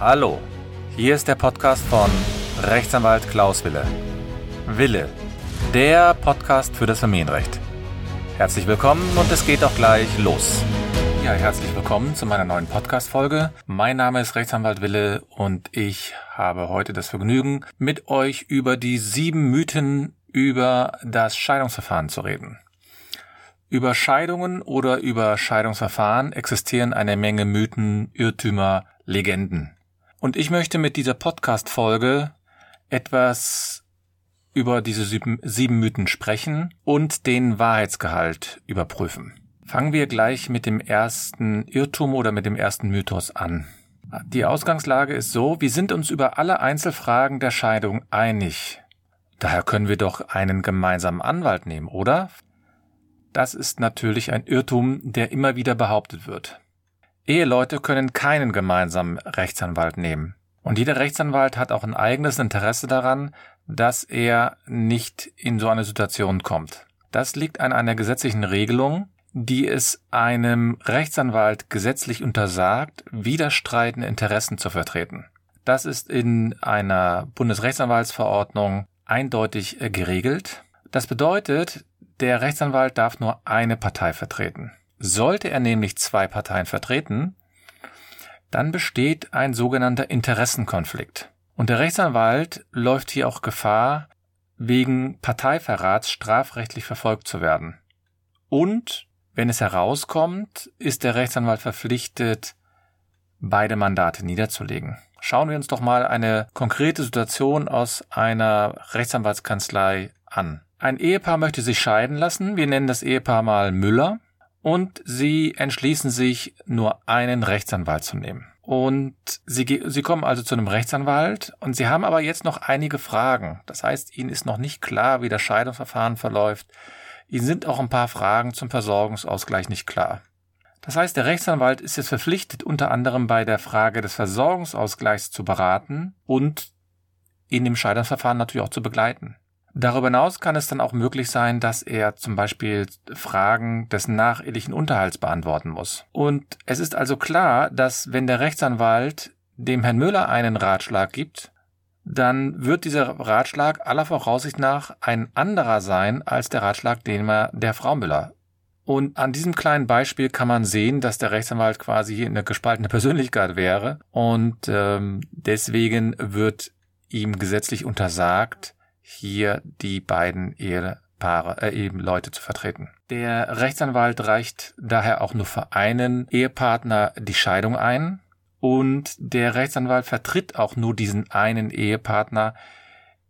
Hallo, hier ist der Podcast von Rechtsanwalt Klaus Wille. Wille, der Podcast für das Familienrecht. Herzlich willkommen und es geht auch gleich los. Ja, herzlich willkommen zu meiner neuen Podcast-Folge. Mein Name ist Rechtsanwalt Wille und ich habe heute das Vergnügen, mit euch über die sieben Mythen über das Scheidungsverfahren zu reden. Über Scheidungen oder über Scheidungsverfahren existieren eine Menge Mythen, Irrtümer, Legenden. Und ich möchte mit dieser Podcast-Folge etwas über diese sieben, Mythen sprechen und den Wahrheitsgehalt überprüfen. Fangen wir gleich mit dem ersten Irrtum oder mit dem ersten Mythos an. Die Ausgangslage ist so, wir sind uns über alle Einzelfragen der Scheidung einig. Daher können wir doch einen gemeinsamen Anwalt nehmen, oder? Das ist natürlich ein Irrtum, der immer wieder behauptet wird. Eheleute können keinen gemeinsamen Rechtsanwalt nehmen. Und jeder Rechtsanwalt hat auch ein eigenes Interesse daran, dass er nicht in so eine Situation kommt. Das liegt an einer gesetzlichen Regelung, die es einem Rechtsanwalt gesetzlich untersagt, widerstreitende Interessen zu vertreten. Das ist in einer Bundesrechtsanwaltsverordnung eindeutig geregelt. Das bedeutet, der Rechtsanwalt darf nur eine Partei vertreten. Sollte er nämlich zwei Parteien vertreten, dann besteht ein sogenannter Interessenkonflikt. Und der Rechtsanwalt läuft hier auch Gefahr, wegen Parteiverrats strafrechtlich verfolgt zu werden. Und wenn es herauskommt, ist der Rechtsanwalt verpflichtet, beide Mandate niederzulegen. Schauen wir uns doch mal eine konkrete Situation aus einer Rechtsanwaltskanzlei an. Ein Ehepaar möchte sich scheiden lassen. Wir nennen das Ehepaar mal Müller. Und sie entschließen sich, nur einen Rechtsanwalt zu nehmen. Und sie, sie kommen also zu einem Rechtsanwalt und sie haben aber jetzt noch einige Fragen. Das heißt, ihnen ist noch nicht klar, wie das Scheidungsverfahren verläuft. Ihnen sind auch ein paar Fragen zum Versorgungsausgleich nicht klar. Das heißt, der Rechtsanwalt ist jetzt verpflichtet, unter anderem bei der Frage des Versorgungsausgleichs zu beraten und in dem Scheidungsverfahren natürlich auch zu begleiten. Darüber hinaus kann es dann auch möglich sein, dass er zum Beispiel Fragen des nachehelichen Unterhalts beantworten muss. Und es ist also klar, dass wenn der Rechtsanwalt dem Herrn Müller einen Ratschlag gibt, dann wird dieser Ratschlag aller Voraussicht nach ein anderer sein als der Ratschlag, den er der Frau Müller. Und an diesem kleinen Beispiel kann man sehen, dass der Rechtsanwalt quasi hier eine gespaltene Persönlichkeit wäre und ähm, deswegen wird ihm gesetzlich untersagt, hier die beiden Ehepaare, äh, eben Leute zu vertreten. Der Rechtsanwalt reicht daher auch nur für einen Ehepartner die Scheidung ein und der Rechtsanwalt vertritt auch nur diesen einen Ehepartner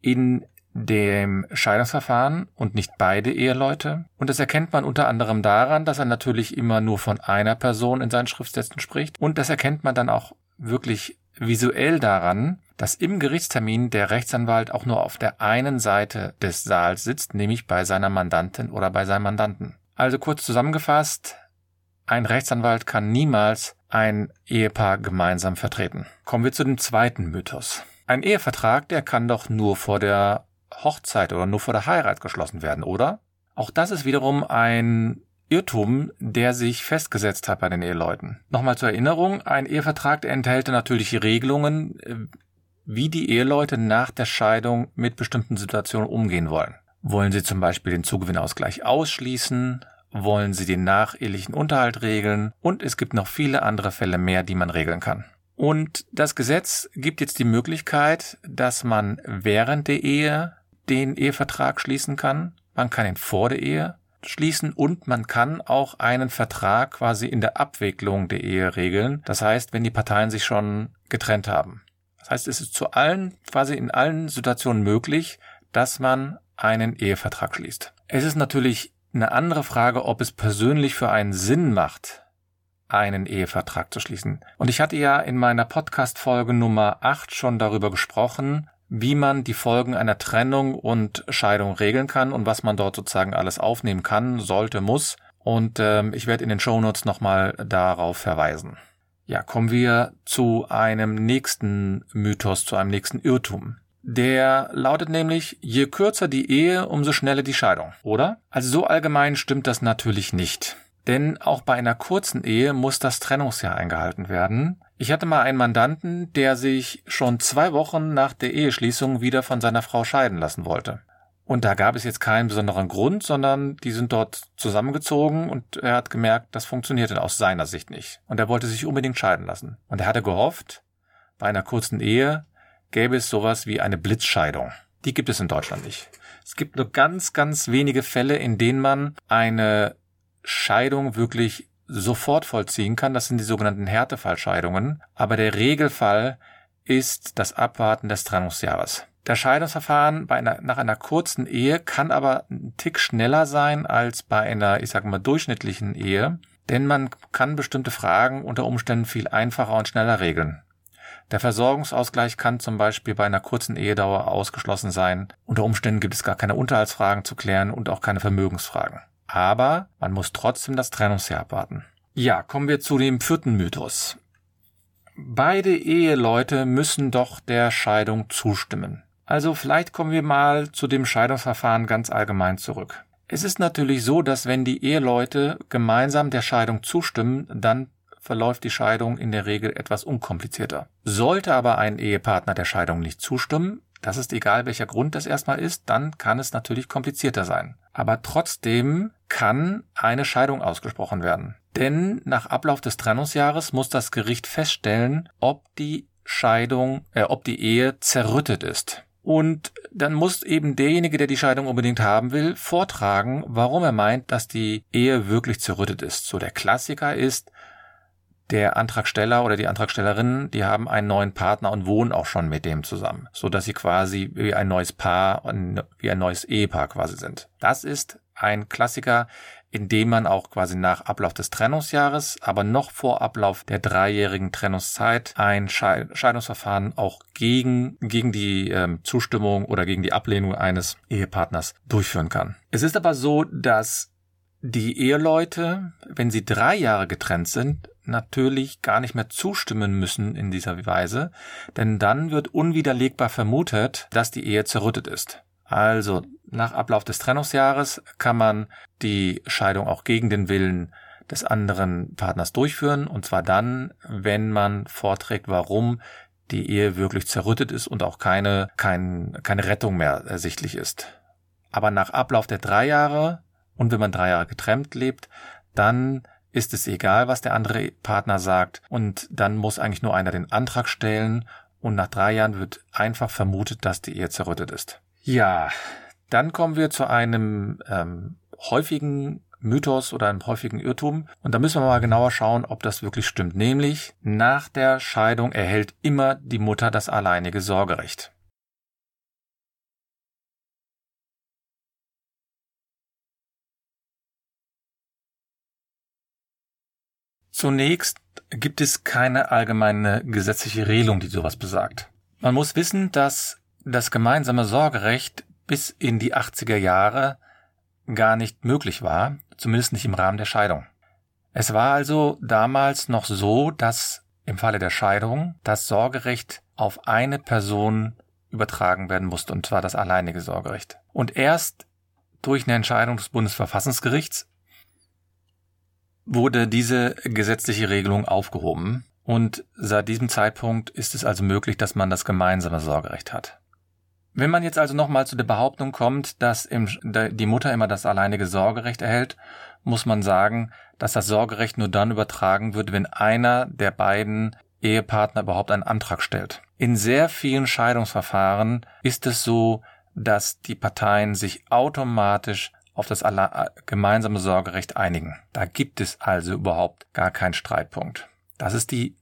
in dem Scheidungsverfahren und nicht beide Eheleute. Und das erkennt man unter anderem daran, dass er natürlich immer nur von einer Person in seinen Schriftsätzen spricht. Und das erkennt man dann auch wirklich visuell daran, dass im Gerichtstermin der Rechtsanwalt auch nur auf der einen Seite des Saals sitzt, nämlich bei seiner Mandantin oder bei seinem Mandanten. Also kurz zusammengefasst, ein Rechtsanwalt kann niemals ein Ehepaar gemeinsam vertreten. Kommen wir zu dem zweiten Mythos. Ein Ehevertrag, der kann doch nur vor der Hochzeit oder nur vor der Heirat geschlossen werden, oder? Auch das ist wiederum ein Irrtum, der sich festgesetzt hat bei den Eheleuten. Nochmal zur Erinnerung, ein Ehevertrag enthält natürlich Regelungen, äh, wie die Eheleute nach der Scheidung mit bestimmten Situationen umgehen wollen. Wollen sie zum Beispiel den Zugewinnausgleich ausschließen? Wollen sie den nachehelichen Unterhalt regeln? Und es gibt noch viele andere Fälle mehr, die man regeln kann. Und das Gesetz gibt jetzt die Möglichkeit, dass man während der Ehe den Ehevertrag schließen kann. Man kann ihn vor der Ehe schließen und man kann auch einen Vertrag quasi in der Abwicklung der Ehe regeln. Das heißt, wenn die Parteien sich schon getrennt haben. Das heißt, es ist zu allen, quasi in allen Situationen möglich, dass man einen Ehevertrag schließt. Es ist natürlich eine andere Frage, ob es persönlich für einen Sinn macht, einen Ehevertrag zu schließen. Und ich hatte ja in meiner Podcast-Folge Nummer 8 schon darüber gesprochen, wie man die Folgen einer Trennung und Scheidung regeln kann und was man dort sozusagen alles aufnehmen kann, sollte, muss. Und ähm, ich werde in den Shownotes nochmal darauf verweisen. Ja, kommen wir zu einem nächsten Mythos, zu einem nächsten Irrtum. Der lautet nämlich, je kürzer die Ehe, umso schneller die Scheidung, oder? Also so allgemein stimmt das natürlich nicht. Denn auch bei einer kurzen Ehe muss das Trennungsjahr eingehalten werden. Ich hatte mal einen Mandanten, der sich schon zwei Wochen nach der Eheschließung wieder von seiner Frau scheiden lassen wollte. Und da gab es jetzt keinen besonderen Grund, sondern die sind dort zusammengezogen und er hat gemerkt, das funktionierte aus seiner Sicht nicht. Und er wollte sich unbedingt scheiden lassen. Und er hatte gehofft, bei einer kurzen Ehe gäbe es sowas wie eine Blitzscheidung. Die gibt es in Deutschland nicht. Es gibt nur ganz, ganz wenige Fälle, in denen man eine Scheidung wirklich sofort vollziehen kann. Das sind die sogenannten Härtefallscheidungen. Aber der Regelfall ist das Abwarten des Trennungsjahres. Das Scheidungsverfahren einer, nach einer kurzen Ehe kann aber ein Tick schneller sein als bei einer, ich sag mal, durchschnittlichen Ehe, denn man kann bestimmte Fragen unter Umständen viel einfacher und schneller regeln. Der Versorgungsausgleich kann zum Beispiel bei einer kurzen Ehedauer ausgeschlossen sein. Unter Umständen gibt es gar keine Unterhaltsfragen zu klären und auch keine Vermögensfragen. Aber man muss trotzdem das Trennungsjahr abwarten. Ja, kommen wir zu dem vierten Mythos. Beide Eheleute müssen doch der Scheidung zustimmen. Also vielleicht kommen wir mal zu dem Scheidungsverfahren ganz allgemein zurück. Es ist natürlich so, dass wenn die Eheleute gemeinsam der Scheidung zustimmen, dann verläuft die Scheidung in der Regel etwas unkomplizierter. Sollte aber ein Ehepartner der Scheidung nicht zustimmen, das ist egal welcher Grund das erstmal ist, dann kann es natürlich komplizierter sein. Aber trotzdem kann eine Scheidung ausgesprochen werden. Denn nach Ablauf des Trennungsjahres muss das Gericht feststellen, ob die Scheidung, äh, ob die Ehe zerrüttet ist. Und dann muss eben derjenige, der die Scheidung unbedingt haben will, vortragen, warum er meint, dass die Ehe wirklich zerrüttet ist. So der Klassiker ist, der Antragsteller oder die Antragstellerin, die haben einen neuen Partner und wohnen auch schon mit dem zusammen, so dass sie quasi wie ein neues Paar, wie ein neues Ehepaar quasi sind. Das ist ein Klassiker, in dem man auch quasi nach Ablauf des Trennungsjahres, aber noch vor Ablauf der dreijährigen Trennungszeit ein Scheidungsverfahren auch gegen, gegen die ähm, Zustimmung oder gegen die Ablehnung eines Ehepartners durchführen kann. Es ist aber so, dass die Eheleute, wenn sie drei Jahre getrennt sind, natürlich gar nicht mehr zustimmen müssen in dieser Weise, denn dann wird unwiderlegbar vermutet, dass die Ehe zerrüttet ist. Also nach Ablauf des Trennungsjahres kann man die Scheidung auch gegen den Willen des anderen Partners durchführen, und zwar dann, wenn man vorträgt, warum die Ehe wirklich zerrüttet ist und auch keine, kein, keine Rettung mehr ersichtlich ist. Aber nach Ablauf der drei Jahre und wenn man drei Jahre getrennt lebt, dann ist es egal, was der andere Partner sagt und dann muss eigentlich nur einer den Antrag stellen und nach drei Jahren wird einfach vermutet, dass die Ehe zerrüttet ist. Ja, dann kommen wir zu einem ähm, häufigen Mythos oder einem häufigen Irrtum. Und da müssen wir mal genauer schauen, ob das wirklich stimmt. Nämlich, nach der Scheidung erhält immer die Mutter das alleinige Sorgerecht. Zunächst gibt es keine allgemeine gesetzliche Regelung, die sowas besagt. Man muss wissen, dass das gemeinsame Sorgerecht bis in die 80er Jahre gar nicht möglich war, zumindest nicht im Rahmen der Scheidung. Es war also damals noch so, dass im Falle der Scheidung das Sorgerecht auf eine Person übertragen werden musste, und zwar das alleinige Sorgerecht. Und erst durch eine Entscheidung des Bundesverfassungsgerichts wurde diese gesetzliche Regelung aufgehoben und seit diesem Zeitpunkt ist es also möglich, dass man das gemeinsame Sorgerecht hat. Wenn man jetzt also nochmal zu der Behauptung kommt, dass die Mutter immer das alleinige Sorgerecht erhält, muss man sagen, dass das Sorgerecht nur dann übertragen wird, wenn einer der beiden Ehepartner überhaupt einen Antrag stellt. In sehr vielen Scheidungsverfahren ist es so, dass die Parteien sich automatisch auf das gemeinsame Sorgerecht einigen. Da gibt es also überhaupt gar keinen Streitpunkt. Das ist die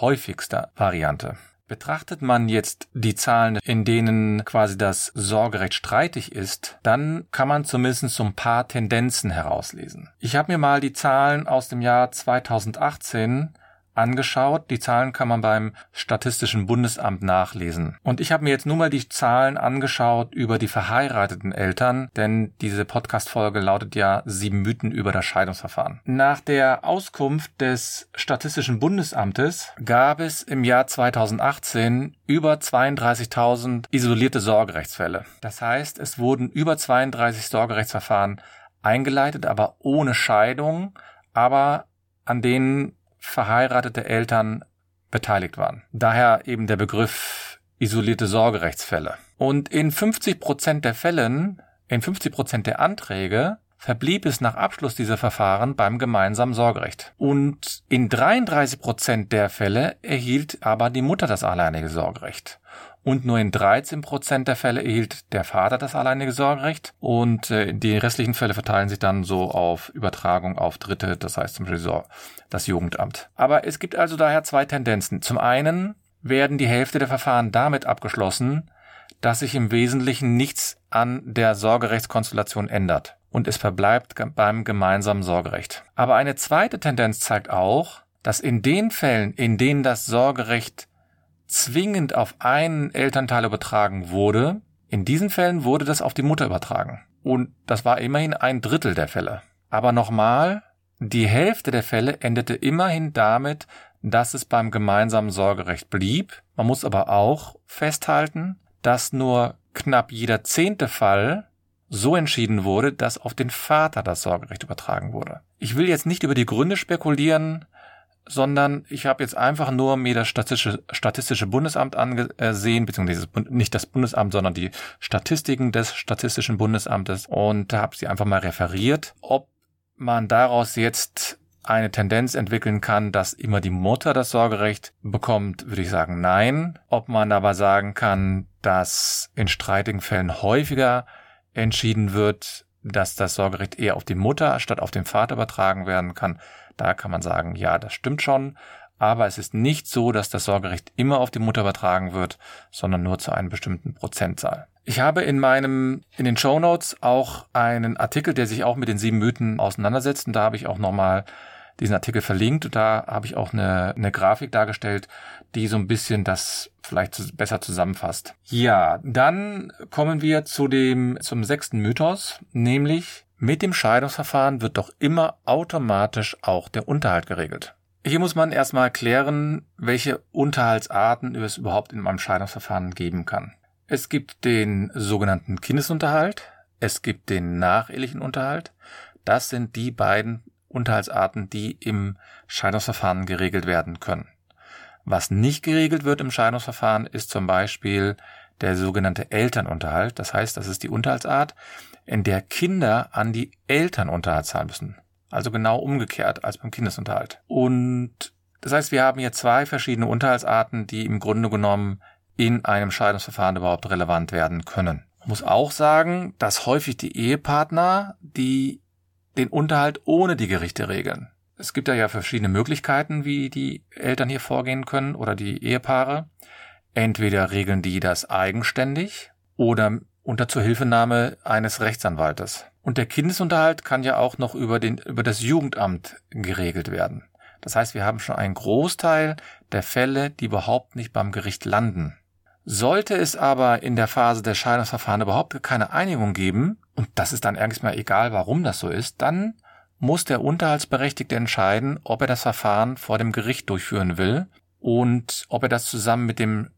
häufigste Variante. Betrachtet man jetzt die Zahlen, in denen quasi das Sorgerecht streitig ist, dann kann man zumindest so ein paar Tendenzen herauslesen. Ich habe mir mal die Zahlen aus dem Jahr 2018 angeschaut. Die Zahlen kann man beim Statistischen Bundesamt nachlesen. Und ich habe mir jetzt nur mal die Zahlen angeschaut über die verheirateten Eltern, denn diese Podcast-Folge lautet ja sieben Mythen über das Scheidungsverfahren. Nach der Auskunft des Statistischen Bundesamtes gab es im Jahr 2018 über 32.000 isolierte Sorgerechtsfälle. Das heißt, es wurden über 32 Sorgerechtsverfahren eingeleitet, aber ohne Scheidung, aber an denen verheiratete Eltern beteiligt waren. Daher eben der Begriff isolierte Sorgerechtsfälle. Und in 50 Prozent der Fällen, in 50 Prozent der Anträge verblieb es nach Abschluss dieser Verfahren beim gemeinsamen Sorgerecht. Und in 33 Prozent der Fälle erhielt aber die Mutter das alleinige Sorgerecht. Und nur in 13 Prozent der Fälle erhielt der Vater das alleinige Sorgerecht. Und äh, die restlichen Fälle verteilen sich dann so auf Übertragung auf Dritte, das heißt zum Beispiel das Jugendamt. Aber es gibt also daher zwei Tendenzen. Zum einen werden die Hälfte der Verfahren damit abgeschlossen, dass sich im Wesentlichen nichts an der Sorgerechtskonstellation ändert und es verbleibt beim gemeinsamen Sorgerecht. Aber eine zweite Tendenz zeigt auch, dass in den Fällen, in denen das Sorgerecht zwingend auf einen Elternteil übertragen wurde, in diesen Fällen wurde das auf die Mutter übertragen. Und das war immerhin ein Drittel der Fälle. Aber nochmal, die Hälfte der Fälle endete immerhin damit, dass es beim gemeinsamen Sorgerecht blieb. Man muss aber auch festhalten, dass nur knapp jeder zehnte Fall so entschieden wurde, dass auf den Vater das Sorgerecht übertragen wurde. Ich will jetzt nicht über die Gründe spekulieren, sondern ich habe jetzt einfach nur mir das Statistische, Statistische Bundesamt angesehen, beziehungsweise nicht das Bundesamt, sondern die Statistiken des Statistischen Bundesamtes und habe sie einfach mal referiert. Ob man daraus jetzt eine Tendenz entwickeln kann, dass immer die Mutter das Sorgerecht bekommt, würde ich sagen nein. Ob man aber sagen kann, dass in streitigen Fällen häufiger entschieden wird, dass das Sorgerecht eher auf die Mutter statt auf den Vater übertragen werden kann, da kann man sagen, ja, das stimmt schon. Aber es ist nicht so, dass das Sorgerecht immer auf die Mutter übertragen wird, sondern nur zu einem bestimmten Prozentzahl. Ich habe in meinem, in den Show Notes auch einen Artikel, der sich auch mit den sieben Mythen auseinandersetzt. Und da habe ich auch nochmal diesen Artikel verlinkt. Und da habe ich auch eine, eine Grafik dargestellt, die so ein bisschen das vielleicht besser zusammenfasst. Ja, dann kommen wir zu dem, zum sechsten Mythos, nämlich mit dem Scheidungsverfahren wird doch immer automatisch auch der Unterhalt geregelt. Hier muss man erstmal klären, welche Unterhaltsarten es überhaupt in einem Scheidungsverfahren geben kann. Es gibt den sogenannten Kindesunterhalt, es gibt den nachehelichen Unterhalt. Das sind die beiden Unterhaltsarten, die im Scheidungsverfahren geregelt werden können. Was nicht geregelt wird im Scheidungsverfahren, ist zum Beispiel der sogenannte Elternunterhalt. Das heißt, das ist die Unterhaltsart, in der Kinder an die Eltern Unterhalt zahlen müssen. Also genau umgekehrt als beim Kindesunterhalt. Und das heißt, wir haben hier zwei verschiedene Unterhaltsarten, die im Grunde genommen in einem Scheidungsverfahren überhaupt relevant werden können. Man muss auch sagen, dass häufig die Ehepartner, die den Unterhalt ohne die Gerichte regeln. Es gibt da ja verschiedene Möglichkeiten, wie die Eltern hier vorgehen können oder die Ehepaare. Entweder regeln die das eigenständig oder unter Zuhilfenahme eines Rechtsanwaltes. Und der Kindesunterhalt kann ja auch noch über, den, über das Jugendamt geregelt werden. Das heißt, wir haben schon einen Großteil der Fälle, die überhaupt nicht beim Gericht landen. Sollte es aber in der Phase der Scheidungsverfahren überhaupt keine Einigung geben, und das ist dann eigentlich mal egal, warum das so ist, dann muss der Unterhaltsberechtigte entscheiden, ob er das Verfahren vor dem Gericht durchführen will und ob er das zusammen mit dem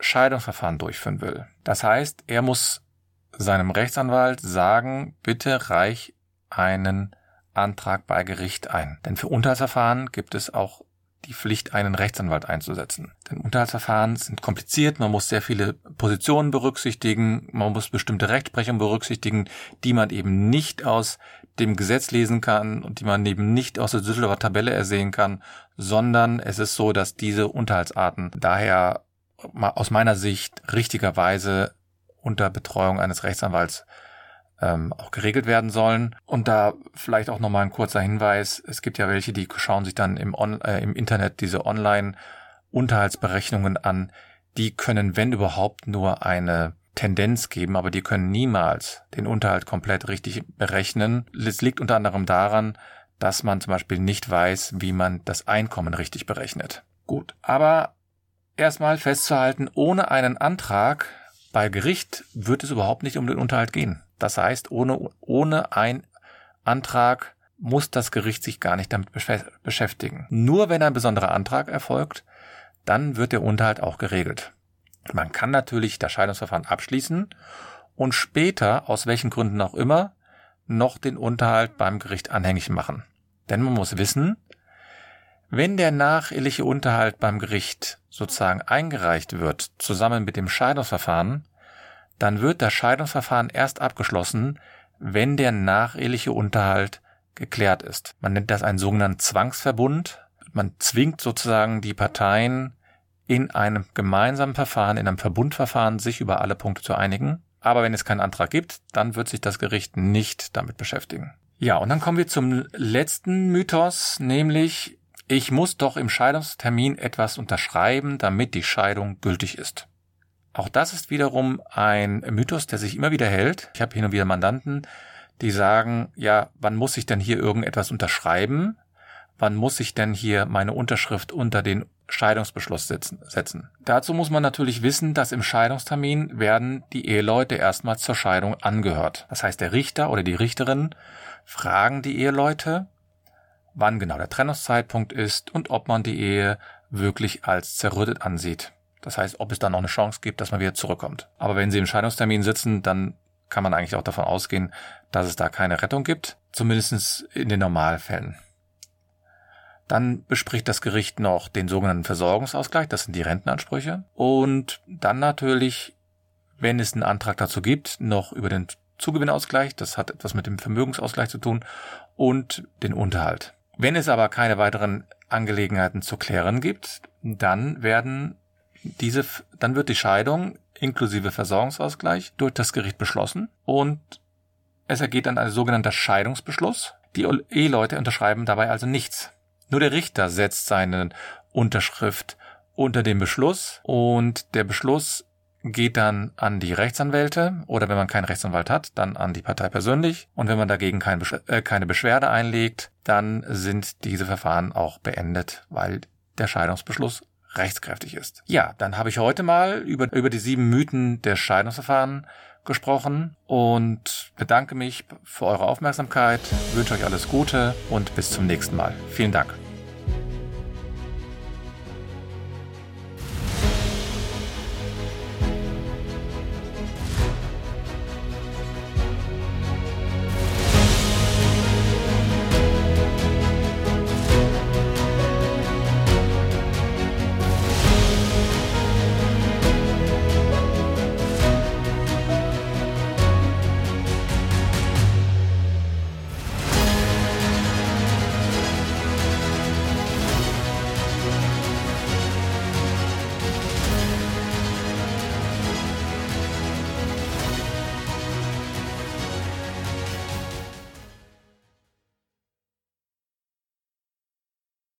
Scheidungsverfahren durchführen will. Das heißt, er muss seinem Rechtsanwalt sagen, bitte reich einen Antrag bei Gericht ein. Denn für Unterhaltsverfahren gibt es auch die Pflicht, einen Rechtsanwalt einzusetzen. Denn Unterhaltsverfahren sind kompliziert, man muss sehr viele Positionen berücksichtigen, man muss bestimmte Rechtsprechungen berücksichtigen, die man eben nicht aus dem Gesetz lesen kann und die man eben nicht aus der Düsseldorfer Tabelle ersehen kann, sondern es ist so, dass diese Unterhaltsarten daher aus meiner Sicht richtigerweise unter Betreuung eines Rechtsanwalts ähm, auch geregelt werden sollen. Und da vielleicht auch nochmal ein kurzer Hinweis. Es gibt ja welche, die schauen sich dann im, On äh, im Internet diese Online-Unterhaltsberechnungen an. Die können, wenn überhaupt, nur eine Tendenz geben, aber die können niemals den Unterhalt komplett richtig berechnen. Es liegt unter anderem daran, dass man zum Beispiel nicht weiß, wie man das Einkommen richtig berechnet. Gut, aber erstmal festzuhalten, ohne einen Antrag bei Gericht wird es überhaupt nicht um den Unterhalt gehen. Das heißt, ohne, ohne ein Antrag muss das Gericht sich gar nicht damit beschäftigen. Nur wenn ein besonderer Antrag erfolgt, dann wird der Unterhalt auch geregelt. Man kann natürlich das Scheidungsverfahren abschließen und später, aus welchen Gründen auch immer, noch den Unterhalt beim Gericht anhängig machen. Denn man muss wissen, Wenn der nacheheliche Unterhalt beim Gericht sozusagen eingereicht wird, zusammen mit dem Scheidungsverfahren, dann wird das Scheidungsverfahren erst abgeschlossen, wenn der nacheheliche Unterhalt geklärt ist. Man nennt das einen sogenannten Zwangsverbund. Man zwingt sozusagen die Parteien in einem gemeinsamen Verfahren, in einem Verbundverfahren, sich über alle Punkte zu einigen. Aber wenn es keinen Antrag gibt, dann wird sich das Gericht nicht damit beschäftigen. Ja, und dann kommen wir zum letzten Mythos, nämlich ich muss doch im Scheidungstermin etwas unterschreiben, damit die Scheidung gültig ist. Auch das ist wiederum ein Mythos, der sich immer wieder hält. Ich habe hin und wieder Mandanten, die sagen, ja, wann muss ich denn hier irgendetwas unterschreiben? Wann muss ich denn hier meine Unterschrift unter den Scheidungsbeschluss setzen? Dazu muss man natürlich wissen, dass im Scheidungstermin werden die Eheleute erstmal zur Scheidung angehört. Das heißt, der Richter oder die Richterin fragen die Eheleute, wann genau der Trennungszeitpunkt ist und ob man die Ehe wirklich als zerrüttet ansieht. Das heißt, ob es dann noch eine Chance gibt, dass man wieder zurückkommt. Aber wenn Sie im Scheidungstermin sitzen, dann kann man eigentlich auch davon ausgehen, dass es da keine Rettung gibt, zumindest in den Normalfällen. Dann bespricht das Gericht noch den sogenannten Versorgungsausgleich, das sind die Rentenansprüche. Und dann natürlich, wenn es einen Antrag dazu gibt, noch über den Zugewinnausgleich, das hat etwas mit dem Vermögensausgleich zu tun, und den Unterhalt. Wenn es aber keine weiteren Angelegenheiten zu klären gibt, dann werden diese, dann wird die Scheidung inklusive Versorgungsausgleich durch das Gericht beschlossen und es ergeht dann ein sogenannter Scheidungsbeschluss. Die Eheleute unterschreiben dabei also nichts. Nur der Richter setzt seine Unterschrift unter den Beschluss und der Beschluss geht dann an die Rechtsanwälte oder wenn man keinen Rechtsanwalt hat, dann an die Partei persönlich. Und wenn man dagegen kein Besch äh, keine Beschwerde einlegt, dann sind diese Verfahren auch beendet, weil der Scheidungsbeschluss rechtskräftig ist. Ja, dann habe ich heute mal über, über die sieben Mythen der Scheidungsverfahren gesprochen und bedanke mich für eure Aufmerksamkeit, wünsche euch alles Gute und bis zum nächsten Mal. Vielen Dank.